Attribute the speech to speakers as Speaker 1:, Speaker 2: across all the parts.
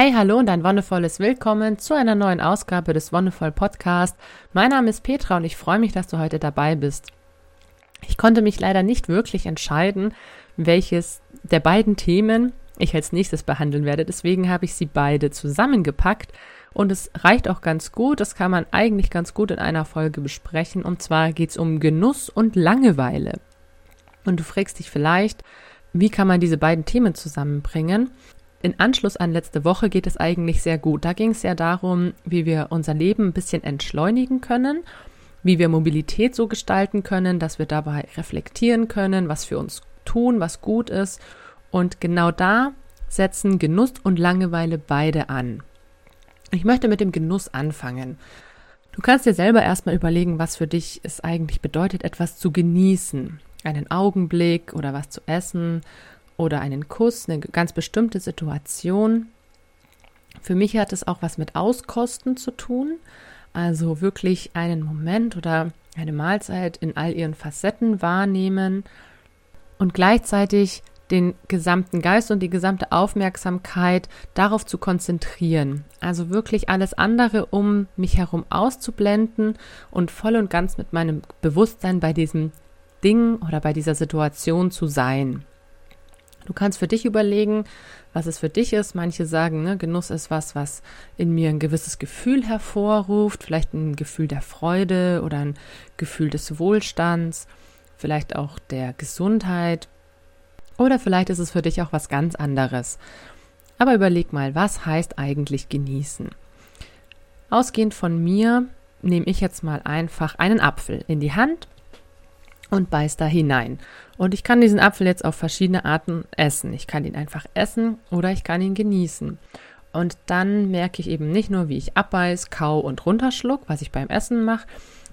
Speaker 1: Hey, hallo und ein wundervolles Willkommen zu einer neuen Ausgabe des Wonderful Podcast. Mein Name ist Petra und ich freue mich, dass du heute dabei bist. Ich konnte mich leider nicht wirklich entscheiden, welches der beiden Themen ich als nächstes behandeln werde. Deswegen habe ich sie beide zusammengepackt und es reicht auch ganz gut. Das kann man eigentlich ganz gut in einer Folge besprechen. Und zwar geht es um Genuss und Langeweile. Und du fragst dich vielleicht, wie kann man diese beiden Themen zusammenbringen? In Anschluss an letzte Woche geht es eigentlich sehr gut. Da ging es ja darum, wie wir unser Leben ein bisschen entschleunigen können, wie wir Mobilität so gestalten können, dass wir dabei reflektieren können, was für uns tun, was gut ist. Und genau da setzen Genuss und Langeweile beide an. Ich möchte mit dem Genuss anfangen. Du kannst dir selber erstmal überlegen, was für dich es eigentlich bedeutet, etwas zu genießen. Einen Augenblick oder was zu essen oder einen Kuss, eine ganz bestimmte Situation. Für mich hat es auch was mit Auskosten zu tun. Also wirklich einen Moment oder eine Mahlzeit in all ihren Facetten wahrnehmen und gleichzeitig den gesamten Geist und die gesamte Aufmerksamkeit darauf zu konzentrieren. Also wirklich alles andere um mich herum auszublenden und voll und ganz mit meinem Bewusstsein bei diesem Ding oder bei dieser Situation zu sein. Du kannst für dich überlegen, was es für dich ist. Manche sagen, ne, Genuss ist was, was in mir ein gewisses Gefühl hervorruft, vielleicht ein Gefühl der Freude oder ein Gefühl des Wohlstands, vielleicht auch der Gesundheit oder vielleicht ist es für dich auch was ganz anderes. Aber überleg mal, was heißt eigentlich genießen? Ausgehend von mir nehme ich jetzt mal einfach einen Apfel in die Hand und beiß da hinein. Und ich kann diesen Apfel jetzt auf verschiedene Arten essen. Ich kann ihn einfach essen oder ich kann ihn genießen. Und dann merke ich eben nicht nur, wie ich abbeiß, kau und runterschluck, was ich beim Essen mache,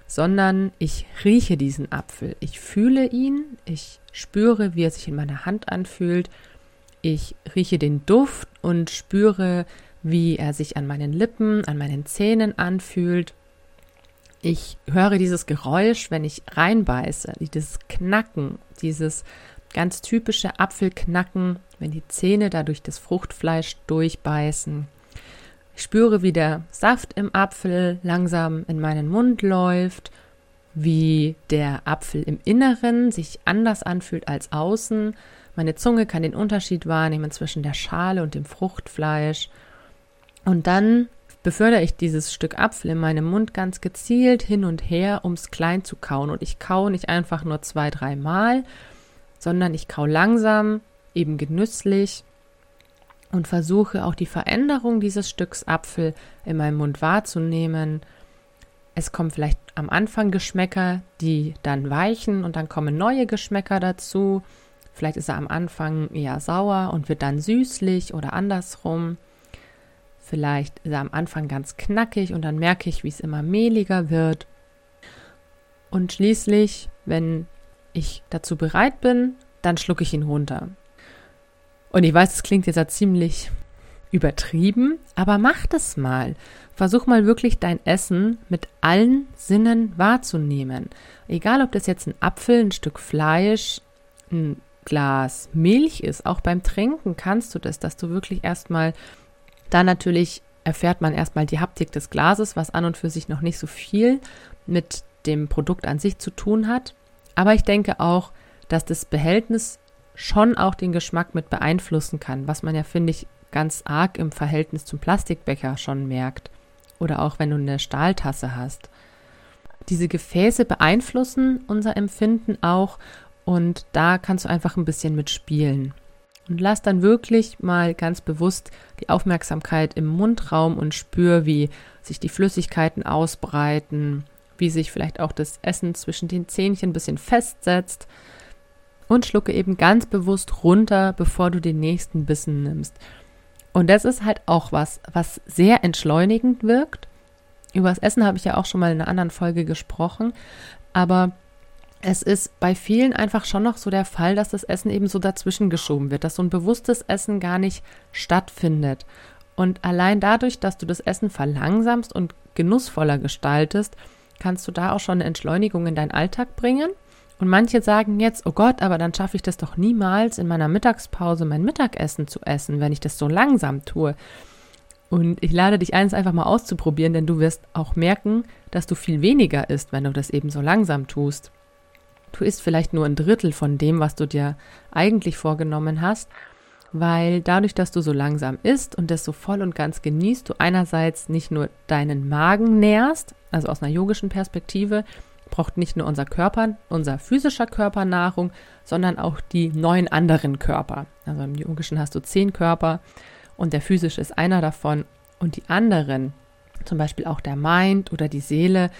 Speaker 1: sondern ich rieche diesen Apfel. Ich fühle ihn, ich spüre, wie er sich in meiner Hand anfühlt. Ich rieche den Duft und spüre, wie er sich an meinen Lippen, an meinen Zähnen anfühlt. Ich höre dieses Geräusch, wenn ich reinbeiße, dieses Knacken, dieses ganz typische Apfelknacken, wenn die Zähne da durch das Fruchtfleisch durchbeißen. Ich spüre, wie der Saft im Apfel langsam in meinen Mund läuft, wie der Apfel im Inneren sich anders anfühlt als außen. Meine Zunge kann den Unterschied wahrnehmen zwischen der Schale und dem Fruchtfleisch. Und dann befördere ich dieses Stück Apfel in meinem Mund ganz gezielt hin und her, um es klein zu kauen. Und ich kaue nicht einfach nur zwei, dreimal, sondern ich kaue langsam, eben genüsslich und versuche auch die Veränderung dieses Stücks Apfel in meinem Mund wahrzunehmen. Es kommen vielleicht am Anfang Geschmäcker, die dann weichen und dann kommen neue Geschmäcker dazu. Vielleicht ist er am Anfang eher sauer und wird dann süßlich oder andersrum. Vielleicht ist er am Anfang ganz knackig und dann merke ich, wie es immer mehliger wird. Und schließlich, wenn ich dazu bereit bin, dann schlucke ich ihn runter. Und ich weiß, es klingt jetzt ja ziemlich übertrieben, aber mach das mal. Versuch mal wirklich dein Essen mit allen Sinnen wahrzunehmen. Egal, ob das jetzt ein Apfel, ein Stück Fleisch, ein Glas Milch ist, auch beim Trinken kannst du das, dass du wirklich erstmal, da natürlich erfährt man erstmal die Haptik des Glases, was an und für sich noch nicht so viel mit dem Produkt an sich zu tun hat. Aber ich denke auch, dass das Behältnis schon auch den Geschmack mit beeinflussen kann, was man ja, finde ich, ganz arg im Verhältnis zum Plastikbecher schon merkt. Oder auch wenn du eine Stahltasse hast. Diese Gefäße beeinflussen unser Empfinden auch und da kannst du einfach ein bisschen mitspielen. Und lass dann wirklich mal ganz bewusst die Aufmerksamkeit im Mundraum und spür, wie sich die Flüssigkeiten ausbreiten, wie sich vielleicht auch das Essen zwischen den Zähnchen ein bisschen festsetzt und schlucke eben ganz bewusst runter, bevor du den nächsten Bissen nimmst. Und das ist halt auch was, was sehr entschleunigend wirkt. Über das Essen habe ich ja auch schon mal in einer anderen Folge gesprochen, aber es ist bei vielen einfach schon noch so der Fall, dass das Essen eben so dazwischen geschoben wird, dass so ein bewusstes Essen gar nicht stattfindet. Und allein dadurch, dass du das Essen verlangsamst und genussvoller gestaltest, kannst du da auch schon eine Entschleunigung in deinen Alltag bringen und manche sagen jetzt, oh Gott, aber dann schaffe ich das doch niemals in meiner Mittagspause mein Mittagessen zu essen, wenn ich das so langsam tue. Und ich lade dich eins einfach mal auszuprobieren, denn du wirst auch merken, dass du viel weniger isst, wenn du das eben so langsam tust. Du isst vielleicht nur ein Drittel von dem, was du dir eigentlich vorgenommen hast, weil dadurch, dass du so langsam isst und das so voll und ganz genießt, du einerseits nicht nur deinen Magen nährst, also aus einer yogischen Perspektive, braucht nicht nur unser Körper, unser physischer Körper Nahrung, sondern auch die neun anderen Körper. Also im Yogischen hast du zehn Körper und der physische ist einer davon und die anderen, zum Beispiel auch der Mind oder die Seele,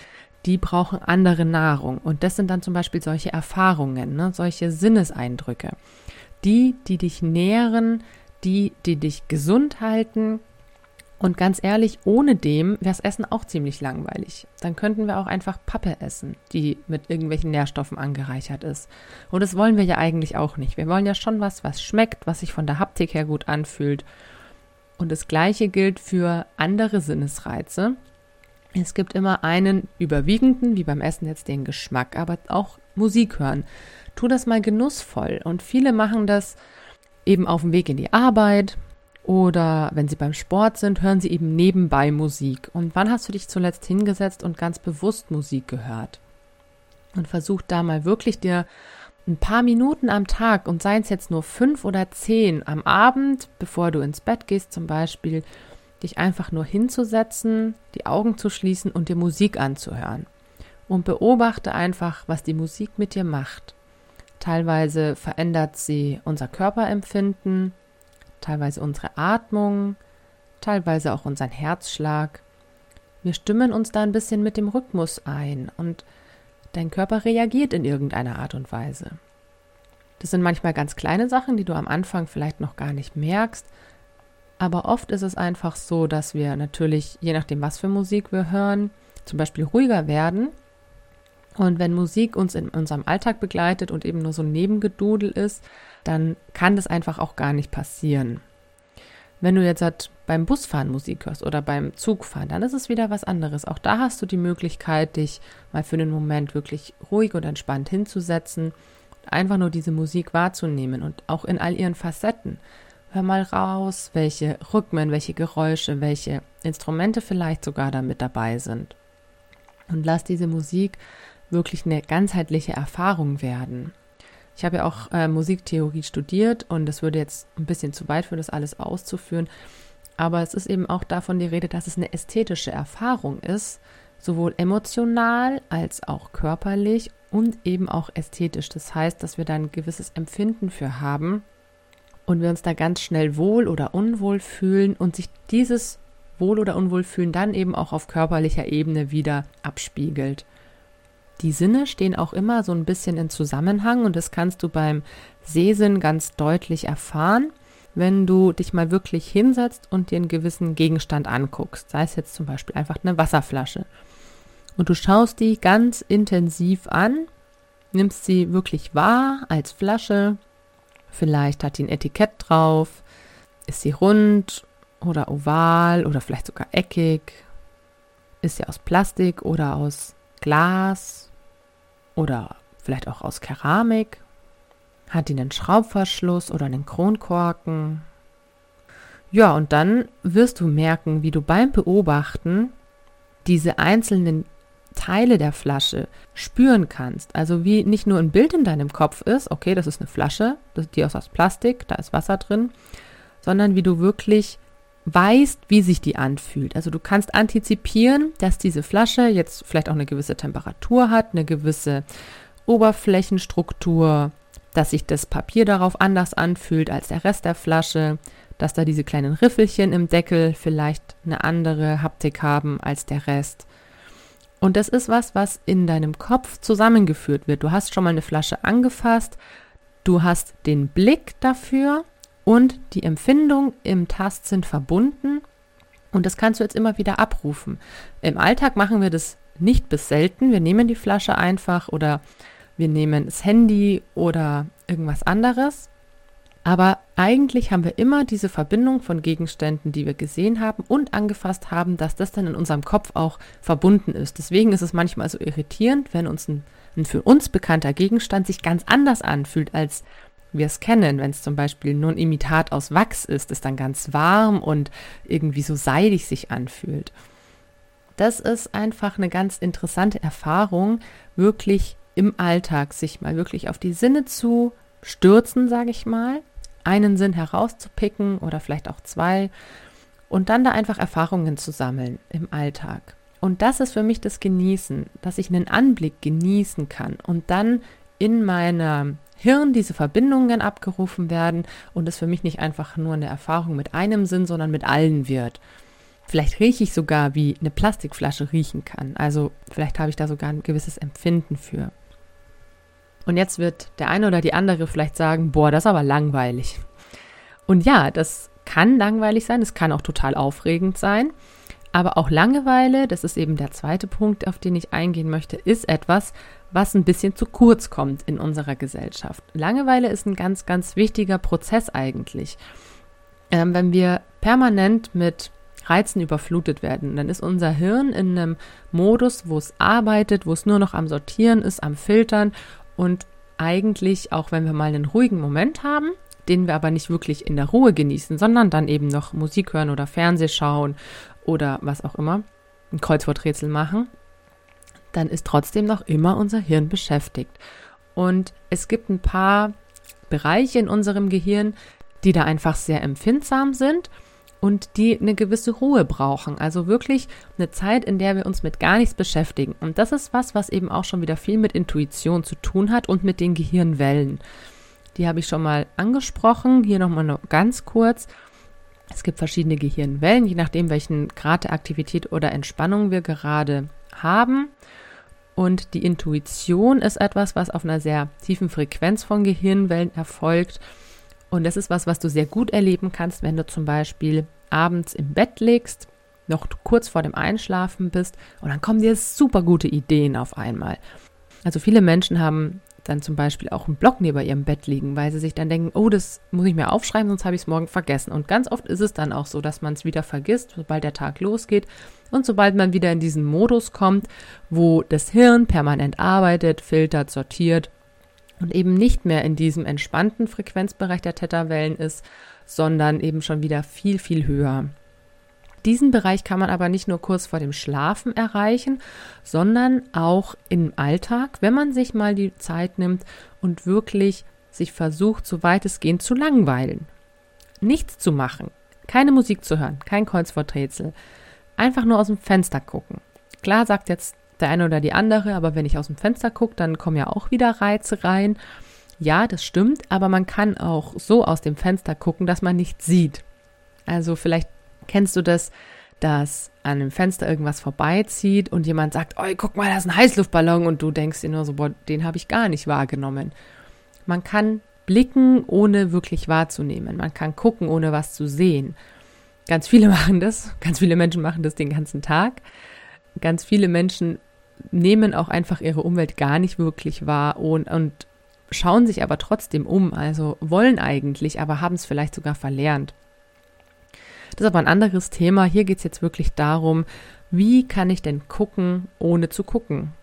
Speaker 1: die brauchen andere Nahrung. Und das sind dann zum Beispiel solche Erfahrungen, ne, solche Sinneseindrücke. Die, die dich nähren, die, die dich gesund halten. Und ganz ehrlich, ohne dem wäre das Essen auch ziemlich langweilig. Dann könnten wir auch einfach Pappe essen, die mit irgendwelchen Nährstoffen angereichert ist. Und das wollen wir ja eigentlich auch nicht. Wir wollen ja schon was, was schmeckt, was sich von der Haptik her gut anfühlt und das Gleiche gilt für andere Sinnesreize. Es gibt immer einen überwiegenden, wie beim Essen jetzt den Geschmack, aber auch Musik hören. Tu das mal genussvoll. Und viele machen das eben auf dem Weg in die Arbeit oder wenn sie beim Sport sind, hören sie eben nebenbei Musik. Und wann hast du dich zuletzt hingesetzt und ganz bewusst Musik gehört? Und versuch da mal wirklich dir ein paar Minuten am Tag und seien es jetzt nur fünf oder zehn am Abend, bevor du ins Bett gehst zum Beispiel, dich einfach nur hinzusetzen, die Augen zu schließen und dir Musik anzuhören. Und beobachte einfach, was die Musik mit dir macht. Teilweise verändert sie unser Körperempfinden, teilweise unsere Atmung, teilweise auch unseren Herzschlag. Wir stimmen uns da ein bisschen mit dem Rhythmus ein und Dein Körper reagiert in irgendeiner Art und Weise. Das sind manchmal ganz kleine Sachen, die du am Anfang vielleicht noch gar nicht merkst, aber oft ist es einfach so, dass wir natürlich, je nachdem, was für Musik wir hören, zum Beispiel ruhiger werden. Und wenn Musik uns in unserem Alltag begleitet und eben nur so ein Nebengedudel ist, dann kann das einfach auch gar nicht passieren. Wenn du jetzt halt beim Busfahren Musik hörst oder beim Zugfahren, dann ist es wieder was anderes. Auch da hast du die Möglichkeit, dich mal für einen Moment wirklich ruhig und entspannt hinzusetzen, einfach nur diese Musik wahrzunehmen und auch in all ihren Facetten. Hör mal raus, welche Rhythmen, welche Geräusche, welche Instrumente vielleicht sogar da mit dabei sind. Und lass diese Musik wirklich eine ganzheitliche Erfahrung werden. Ich habe ja auch äh, Musiktheorie studiert und es würde jetzt ein bisschen zu weit für das alles auszuführen. Aber es ist eben auch davon die Rede, dass es eine ästhetische Erfahrung ist, sowohl emotional als auch körperlich und eben auch ästhetisch. Das heißt, dass wir da ein gewisses Empfinden für haben und wir uns da ganz schnell wohl oder unwohl fühlen und sich dieses Wohl- oder Unwohlfühlen dann eben auch auf körperlicher Ebene wieder abspiegelt. Die Sinne stehen auch immer so ein bisschen in Zusammenhang und das kannst du beim Sehsinn ganz deutlich erfahren, wenn du dich mal wirklich hinsetzt und dir einen gewissen Gegenstand anguckst, sei es jetzt zum Beispiel einfach eine Wasserflasche. Und du schaust die ganz intensiv an, nimmst sie wirklich wahr als Flasche, vielleicht hat die ein Etikett drauf, ist sie rund oder oval oder vielleicht sogar eckig, ist sie aus Plastik oder aus Glas oder vielleicht auch aus Keramik? Hat die einen Schraubverschluss oder einen Kronkorken? Ja, und dann wirst du merken, wie du beim Beobachten diese einzelnen Teile der Flasche spüren kannst. Also wie nicht nur ein Bild in deinem Kopf ist, okay, das ist eine Flasche, die ist aus Plastik, da ist Wasser drin, sondern wie du wirklich weißt, wie sich die anfühlt. Also du kannst antizipieren, dass diese Flasche jetzt vielleicht auch eine gewisse Temperatur hat, eine gewisse Oberflächenstruktur, dass sich das Papier darauf anders anfühlt als der Rest der Flasche, dass da diese kleinen Riffelchen im Deckel vielleicht eine andere Haptik haben als der Rest. Und das ist was, was in deinem Kopf zusammengeführt wird. Du hast schon mal eine Flasche angefasst, du hast den Blick dafür und die Empfindung im Tast sind verbunden und das kannst du jetzt immer wieder abrufen. Im Alltag machen wir das nicht bis selten. Wir nehmen die Flasche einfach oder wir nehmen das Handy oder irgendwas anderes. Aber eigentlich haben wir immer diese Verbindung von Gegenständen, die wir gesehen haben und angefasst haben, dass das dann in unserem Kopf auch verbunden ist. Deswegen ist es manchmal so irritierend, wenn uns ein, ein für uns bekannter Gegenstand sich ganz anders anfühlt als wir es kennen, wenn es zum Beispiel nur ein Imitat aus Wachs ist, es dann ganz warm und irgendwie so seidig sich anfühlt. Das ist einfach eine ganz interessante Erfahrung, wirklich im Alltag sich mal wirklich auf die Sinne zu stürzen, sage ich mal, einen Sinn herauszupicken oder vielleicht auch zwei und dann da einfach Erfahrungen zu sammeln im Alltag. Und das ist für mich das Genießen, dass ich einen Anblick genießen kann und dann in meinem Hirn diese Verbindungen abgerufen werden und es für mich nicht einfach nur eine Erfahrung mit einem Sinn, sondern mit allen wird. Vielleicht rieche ich sogar, wie eine Plastikflasche riechen kann. Also vielleicht habe ich da sogar ein gewisses Empfinden für. Und jetzt wird der eine oder die andere vielleicht sagen, boah, das ist aber langweilig. Und ja, das kann langweilig sein, es kann auch total aufregend sein. Aber auch Langeweile, das ist eben der zweite Punkt, auf den ich eingehen möchte, ist etwas, was ein bisschen zu kurz kommt in unserer Gesellschaft. Langeweile ist ein ganz, ganz wichtiger Prozess eigentlich. Ähm, wenn wir permanent mit Reizen überflutet werden, dann ist unser Hirn in einem Modus, wo es arbeitet, wo es nur noch am Sortieren ist, am Filtern und eigentlich, auch wenn wir mal einen ruhigen Moment haben, den wir aber nicht wirklich in der Ruhe genießen, sondern dann eben noch Musik hören oder Fernseh schauen oder was auch immer, ein Kreuzworträtsel machen, dann ist trotzdem noch immer unser Hirn beschäftigt. Und es gibt ein paar Bereiche in unserem Gehirn, die da einfach sehr empfindsam sind und die eine gewisse Ruhe brauchen. Also wirklich eine Zeit, in der wir uns mit gar nichts beschäftigen. Und das ist was, was eben auch schon wieder viel mit Intuition zu tun hat und mit den Gehirnwellen. Die habe ich schon mal angesprochen. Hier nochmal noch ganz kurz. Es gibt verschiedene Gehirnwellen, je nachdem, welchen Grad der Aktivität oder Entspannung wir gerade haben. Und die Intuition ist etwas, was auf einer sehr tiefen Frequenz von Gehirnwellen erfolgt. Und das ist was, was du sehr gut erleben kannst, wenn du zum Beispiel abends im Bett liegst, noch kurz vor dem Einschlafen bist und dann kommen dir super gute Ideen auf einmal. Also viele Menschen haben dann zum Beispiel auch einen Block neben ihrem Bett liegen, weil sie sich dann denken, oh, das muss ich mir aufschreiben, sonst habe ich es morgen vergessen. Und ganz oft ist es dann auch so, dass man es wieder vergisst, sobald der Tag losgeht und sobald man wieder in diesen Modus kommt, wo das Hirn permanent arbeitet, filtert, sortiert und eben nicht mehr in diesem entspannten Frequenzbereich der Theta-Wellen ist, sondern eben schon wieder viel, viel höher. Diesen Bereich kann man aber nicht nur kurz vor dem Schlafen erreichen, sondern auch im Alltag, wenn man sich mal die Zeit nimmt und wirklich sich versucht, so weitestgehend zu langweilen. Nichts zu machen, keine Musik zu hören, kein Kreuzworträtsel, einfach nur aus dem Fenster gucken. Klar sagt jetzt der eine oder die andere, aber wenn ich aus dem Fenster gucke, dann kommen ja auch wieder Reize rein. Ja, das stimmt, aber man kann auch so aus dem Fenster gucken, dass man nichts sieht. Also vielleicht kennst du das, dass an einem Fenster irgendwas vorbeizieht und jemand sagt, oh, guck mal, da ist ein Heißluftballon und du denkst dir nur so, boah, den habe ich gar nicht wahrgenommen. Man kann blicken, ohne wirklich wahrzunehmen. Man kann gucken, ohne was zu sehen. Ganz viele machen das, ganz viele Menschen machen das den ganzen Tag. Ganz viele Menschen nehmen auch einfach ihre Umwelt gar nicht wirklich wahr und, und schauen sich aber trotzdem um, also wollen eigentlich, aber haben es vielleicht sogar verlernt. Das ist aber ein anderes Thema. Hier geht es jetzt wirklich darum, wie kann ich denn gucken, ohne zu gucken?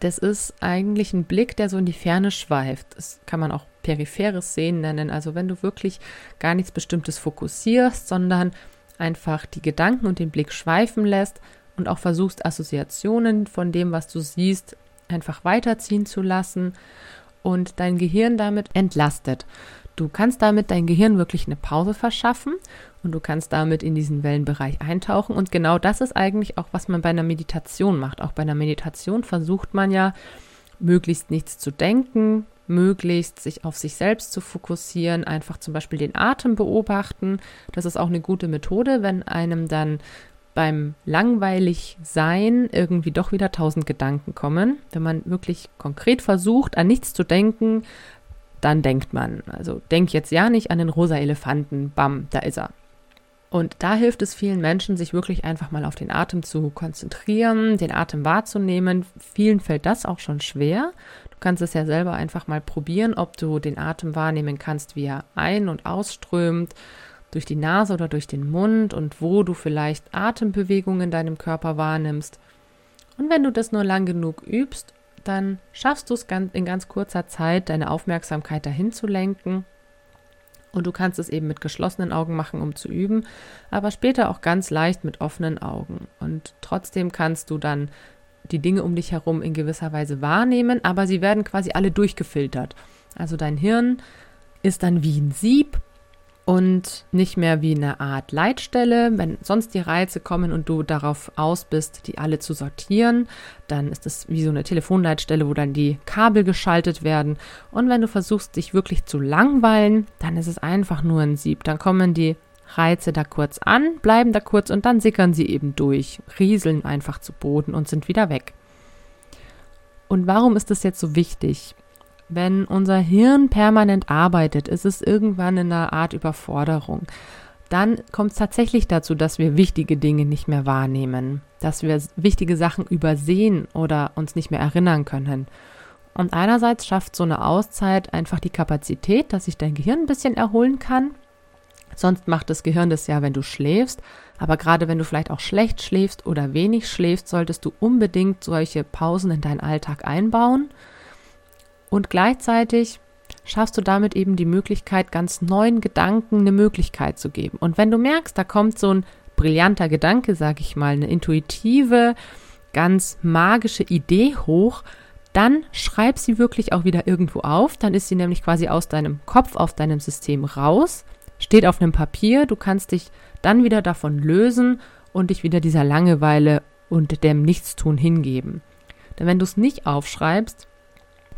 Speaker 1: Das ist eigentlich ein Blick, der so in die Ferne schweift. Das kann man auch peripheres Sehen nennen. Also wenn du wirklich gar nichts Bestimmtes fokussierst, sondern einfach die Gedanken und den Blick schweifen lässt und auch versuchst, Assoziationen von dem, was du siehst, einfach weiterziehen zu lassen und dein Gehirn damit entlastet. Du kannst damit dein Gehirn wirklich eine Pause verschaffen und du kannst damit in diesen Wellenbereich eintauchen. Und genau das ist eigentlich auch, was man bei einer Meditation macht. Auch bei einer Meditation versucht man ja, möglichst nichts zu denken, möglichst sich auf sich selbst zu fokussieren, einfach zum Beispiel den Atem beobachten. Das ist auch eine gute Methode, wenn einem dann beim langweilig sein irgendwie doch wieder tausend Gedanken kommen. Wenn man wirklich konkret versucht, an nichts zu denken, dann denkt man. Also denk jetzt ja nicht an den rosa Elefanten, bam, da ist er. Und da hilft es vielen Menschen, sich wirklich einfach mal auf den Atem zu konzentrieren, den Atem wahrzunehmen. Vielen fällt das auch schon schwer. Du kannst es ja selber einfach mal probieren, ob du den Atem wahrnehmen kannst, wie er ein- und ausströmt, durch die Nase oder durch den Mund und wo du vielleicht Atembewegungen in deinem Körper wahrnimmst. Und wenn du das nur lang genug übst, dann schaffst du es in ganz kurzer Zeit, deine Aufmerksamkeit dahin zu lenken. Und du kannst es eben mit geschlossenen Augen machen, um zu üben, aber später auch ganz leicht mit offenen Augen. Und trotzdem kannst du dann die Dinge um dich herum in gewisser Weise wahrnehmen, aber sie werden quasi alle durchgefiltert. Also dein Hirn ist dann wie ein Sieb und nicht mehr wie eine Art Leitstelle. Wenn sonst die Reize kommen und du darauf aus bist, die alle zu sortieren, dann ist es wie so eine Telefonleitstelle, wo dann die Kabel geschaltet werden. Und wenn du versuchst, dich wirklich zu langweilen, dann ist es einfach nur ein Sieb. Dann kommen die Reize da kurz an, bleiben da kurz und dann sickern sie eben durch, rieseln einfach zu Boden und sind wieder weg. Und warum ist das jetzt so wichtig? Wenn unser Hirn permanent arbeitet, ist es irgendwann in einer Art Überforderung. Dann kommt es tatsächlich dazu, dass wir wichtige Dinge nicht mehr wahrnehmen, dass wir wichtige Sachen übersehen oder uns nicht mehr erinnern können. Und einerseits schafft so eine Auszeit einfach die Kapazität, dass sich dein Gehirn ein bisschen erholen kann. Sonst macht das Gehirn das ja, wenn du schläfst. Aber gerade wenn du vielleicht auch schlecht schläfst oder wenig schläfst, solltest du unbedingt solche Pausen in deinen Alltag einbauen. Und gleichzeitig schaffst du damit eben die Möglichkeit, ganz neuen Gedanken eine Möglichkeit zu geben. Und wenn du merkst, da kommt so ein brillanter Gedanke, sag ich mal, eine intuitive, ganz magische Idee hoch, dann schreib sie wirklich auch wieder irgendwo auf. Dann ist sie nämlich quasi aus deinem Kopf, aus deinem System raus, steht auf einem Papier. Du kannst dich dann wieder davon lösen und dich wieder dieser Langeweile und dem Nichtstun hingeben. Denn wenn du es nicht aufschreibst,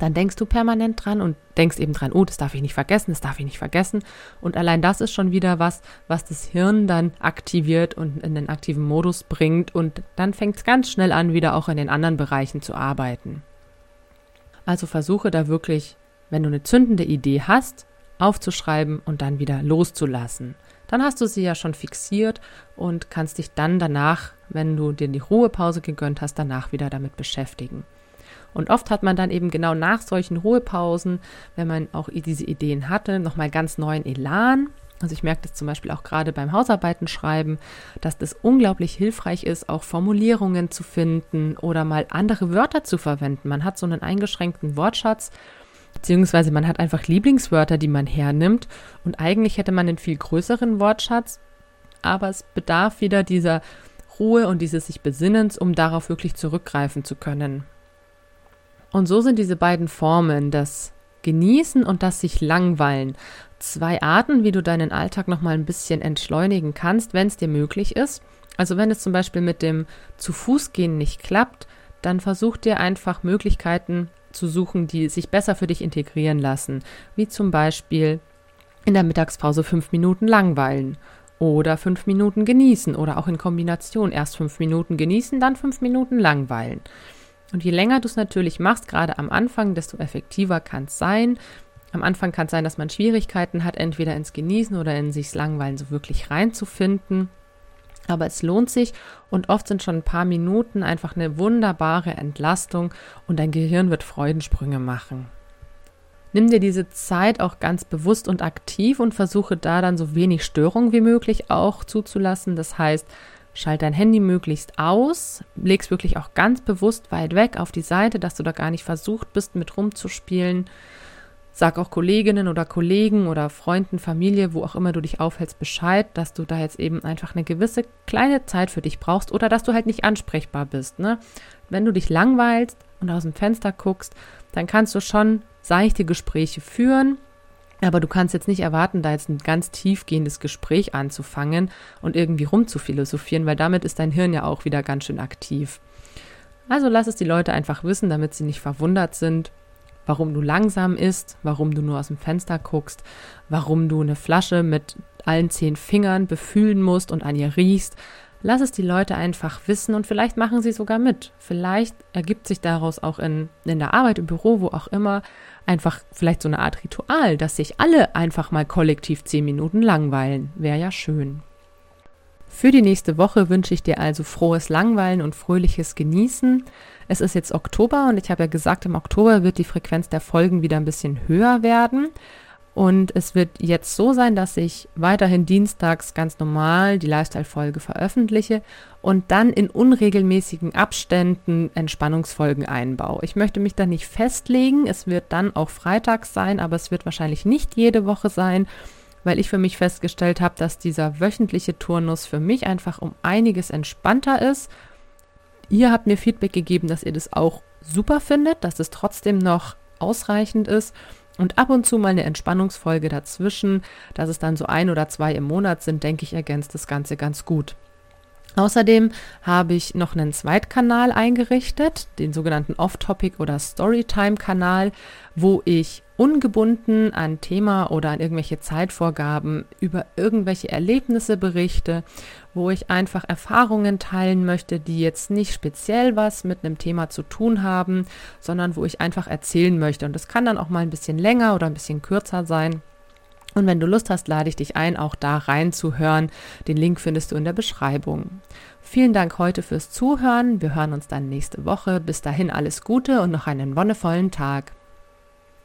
Speaker 1: dann denkst du permanent dran und denkst eben dran, oh, das darf ich nicht vergessen, das darf ich nicht vergessen. Und allein das ist schon wieder was, was das Hirn dann aktiviert und in den aktiven Modus bringt. Und dann fängt es ganz schnell an, wieder auch in den anderen Bereichen zu arbeiten. Also versuche da wirklich, wenn du eine zündende Idee hast, aufzuschreiben und dann wieder loszulassen. Dann hast du sie ja schon fixiert und kannst dich dann danach, wenn du dir die Ruhepause gegönnt hast, danach wieder damit beschäftigen. Und oft hat man dann eben genau nach solchen Ruhepausen, wenn man auch diese Ideen hatte, nochmal ganz neuen Elan. Also ich merke das zum Beispiel auch gerade beim Hausarbeiten schreiben, dass das unglaublich hilfreich ist, auch Formulierungen zu finden oder mal andere Wörter zu verwenden. Man hat so einen eingeschränkten Wortschatz, beziehungsweise man hat einfach Lieblingswörter, die man hernimmt. Und eigentlich hätte man einen viel größeren Wortschatz, aber es bedarf wieder dieser Ruhe und dieses sich Besinnens, um darauf wirklich zurückgreifen zu können. Und so sind diese beiden Formen, das Genießen und das sich langweilen, zwei Arten, wie du deinen Alltag nochmal ein bisschen entschleunigen kannst, wenn es dir möglich ist. Also wenn es zum Beispiel mit dem zu Fuß gehen nicht klappt, dann versuch dir einfach Möglichkeiten zu suchen, die sich besser für dich integrieren lassen, wie zum Beispiel in der Mittagspause fünf Minuten langweilen oder fünf Minuten genießen oder auch in Kombination erst fünf Minuten genießen, dann fünf Minuten langweilen. Und je länger du es natürlich machst, gerade am Anfang, desto effektiver kann es sein. Am Anfang kann es sein, dass man Schwierigkeiten hat, entweder ins Genießen oder in sich's Langweilen so wirklich reinzufinden. Aber es lohnt sich und oft sind schon ein paar Minuten einfach eine wunderbare Entlastung und dein Gehirn wird Freudensprünge machen. Nimm dir diese Zeit auch ganz bewusst und aktiv und versuche da dann so wenig Störung wie möglich auch zuzulassen. Das heißt, Schalt dein Handy möglichst aus, leg's wirklich auch ganz bewusst weit weg auf die Seite, dass du da gar nicht versucht bist, mit rumzuspielen. Sag auch Kolleginnen oder Kollegen oder Freunden, Familie, wo auch immer du dich aufhältst, Bescheid, dass du da jetzt eben einfach eine gewisse kleine Zeit für dich brauchst oder dass du halt nicht ansprechbar bist. Ne? Wenn du dich langweilst und aus dem Fenster guckst, dann kannst du schon seichte Gespräche führen, aber du kannst jetzt nicht erwarten, da jetzt ein ganz tiefgehendes Gespräch anzufangen und irgendwie rumzuphilosophieren, weil damit ist dein Hirn ja auch wieder ganz schön aktiv. Also lass es die Leute einfach wissen, damit sie nicht verwundert sind, warum du langsam isst, warum du nur aus dem Fenster guckst, warum du eine Flasche mit allen zehn Fingern befühlen musst und an ihr riechst. Lass es die Leute einfach wissen und vielleicht machen sie sogar mit. Vielleicht ergibt sich daraus auch in, in der Arbeit, im Büro, wo auch immer, einfach vielleicht so eine Art Ritual, dass sich alle einfach mal kollektiv zehn Minuten langweilen. Wäre ja schön. Für die nächste Woche wünsche ich dir also frohes Langweilen und fröhliches Genießen. Es ist jetzt Oktober und ich habe ja gesagt, im Oktober wird die Frequenz der Folgen wieder ein bisschen höher werden. Und es wird jetzt so sein, dass ich weiterhin dienstags ganz normal die Lifestyle-Folge veröffentliche und dann in unregelmäßigen Abständen Entspannungsfolgen einbaue. Ich möchte mich da nicht festlegen. Es wird dann auch freitags sein, aber es wird wahrscheinlich nicht jede Woche sein, weil ich für mich festgestellt habe, dass dieser wöchentliche Turnus für mich einfach um einiges entspannter ist. Ihr habt mir Feedback gegeben, dass ihr das auch super findet, dass es trotzdem noch ausreichend ist und ab und zu mal eine Entspannungsfolge dazwischen, dass es dann so ein oder zwei im Monat sind, denke ich, ergänzt das Ganze ganz gut. Außerdem habe ich noch einen Zweitkanal eingerichtet, den sogenannten Off-Topic oder Storytime-Kanal, wo ich ungebunden an Thema oder an irgendwelche Zeitvorgaben über irgendwelche Erlebnisse berichte, wo ich einfach Erfahrungen teilen möchte, die jetzt nicht speziell was mit einem Thema zu tun haben, sondern wo ich einfach erzählen möchte. Und das kann dann auch mal ein bisschen länger oder ein bisschen kürzer sein. Und wenn du Lust hast, lade ich dich ein, auch da reinzuhören. Den Link findest du in der Beschreibung. Vielen Dank heute fürs Zuhören. Wir hören uns dann nächste Woche. Bis dahin alles Gute und noch einen wonnevollen Tag.